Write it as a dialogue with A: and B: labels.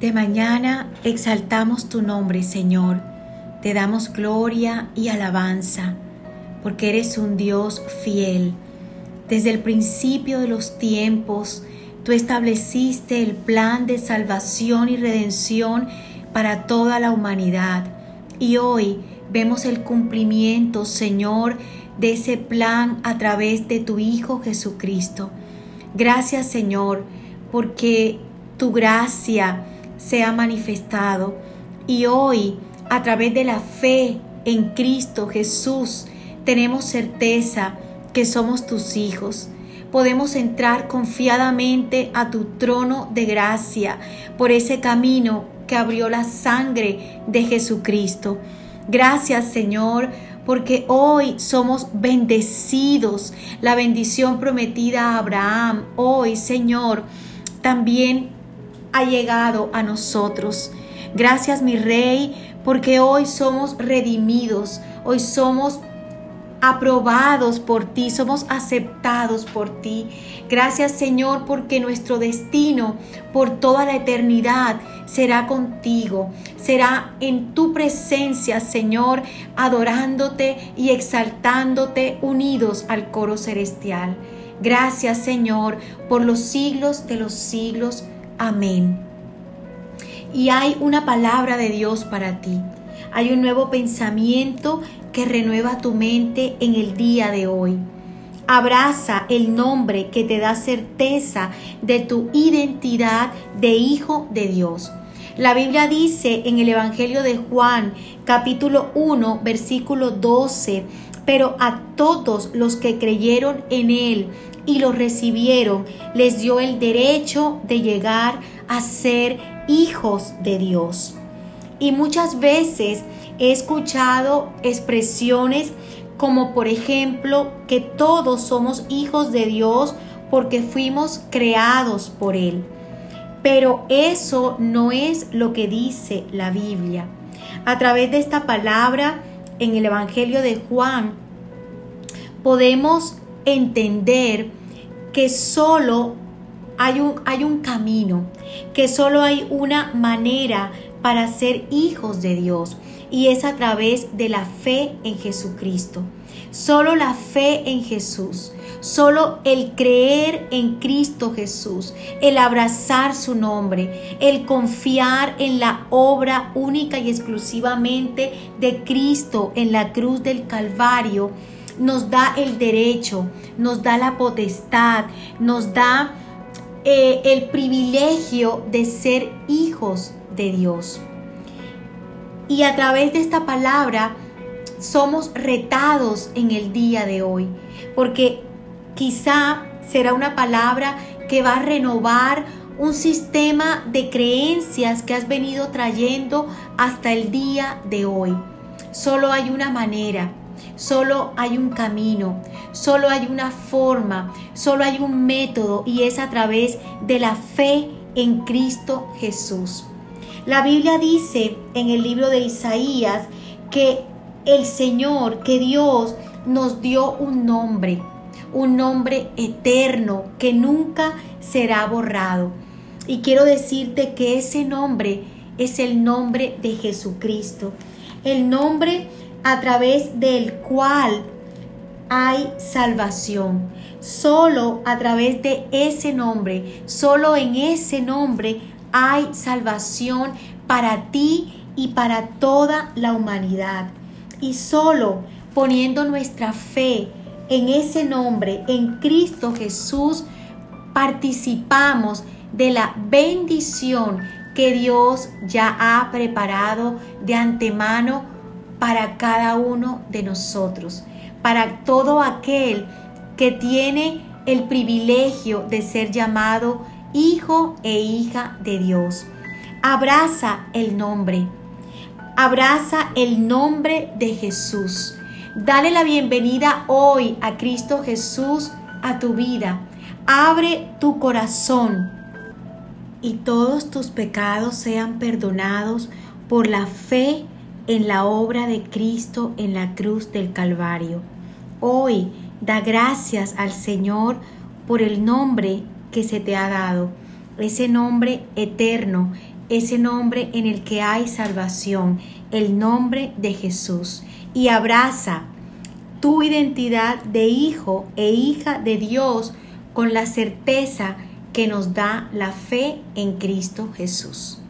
A: De mañana exaltamos tu nombre, Señor. Te damos gloria y alabanza, porque eres un Dios fiel. Desde el principio de los tiempos, tú estableciste el plan de salvación y redención para toda la humanidad. Y hoy vemos el cumplimiento, Señor, de ese plan a través de tu Hijo Jesucristo. Gracias, Señor, porque tu gracia, se ha manifestado y hoy a través de la fe en Cristo Jesús tenemos certeza que somos tus hijos. Podemos entrar confiadamente a tu trono de gracia por ese camino que abrió la sangre de Jesucristo. Gracias Señor porque hoy somos bendecidos. La bendición prometida a Abraham, hoy Señor, también ha llegado a nosotros. Gracias mi Rey, porque hoy somos redimidos, hoy somos aprobados por ti, somos aceptados por ti. Gracias Señor porque nuestro destino por toda la eternidad será contigo, será en tu presencia Señor, adorándote y exaltándote unidos al coro celestial. Gracias Señor por los siglos de los siglos. Amén. Y hay una palabra de Dios para ti. Hay un nuevo pensamiento que renueva tu mente en el día de hoy. Abraza el nombre que te da certeza de tu identidad de hijo de Dios. La Biblia dice en el Evangelio de Juan, capítulo 1, versículo 12, pero a todos los que creyeron en Él y lo recibieron, les dio el derecho de llegar a ser hijos de Dios. Y muchas veces he escuchado expresiones como por ejemplo que todos somos hijos de Dios porque fuimos creados por Él. Pero eso no es lo que dice la Biblia. A través de esta palabra en el Evangelio de Juan podemos entender que solo hay un, hay un camino, que solo hay una manera para ser hijos de Dios y es a través de la fe en Jesucristo. Solo la fe en Jesús, solo el creer en Cristo Jesús, el abrazar su nombre, el confiar en la obra única y exclusivamente de Cristo en la cruz del Calvario, nos da el derecho, nos da la potestad, nos da eh, el privilegio de ser hijos de Dios. Y a través de esta palabra somos retados en el día de hoy, porque quizá será una palabra que va a renovar un sistema de creencias que has venido trayendo hasta el día de hoy. Solo hay una manera Solo hay un camino, solo hay una forma, solo hay un método y es a través de la fe en Cristo Jesús. La Biblia dice en el libro de Isaías que el Señor, que Dios nos dio un nombre, un nombre eterno que nunca será borrado. Y quiero decirte que ese nombre es el nombre de Jesucristo, el nombre a través del cual hay salvación. Solo a través de ese nombre, solo en ese nombre hay salvación para ti y para toda la humanidad. Y solo poniendo nuestra fe en ese nombre, en Cristo Jesús, participamos de la bendición que Dios ya ha preparado de antemano para cada uno de nosotros, para todo aquel que tiene el privilegio de ser llamado hijo e hija de Dios. Abraza el nombre, abraza el nombre de Jesús. Dale la bienvenida hoy a Cristo Jesús a tu vida. Abre tu corazón y todos tus pecados sean perdonados por la fe en la obra de Cristo en la cruz del Calvario. Hoy da gracias al Señor por el nombre que se te ha dado, ese nombre eterno ese nombre en el que hay salvación, el nombre de Jesús, y abraza tu identidad de hijo e hija de Dios con la certeza que nos da la fe en Cristo Jesús.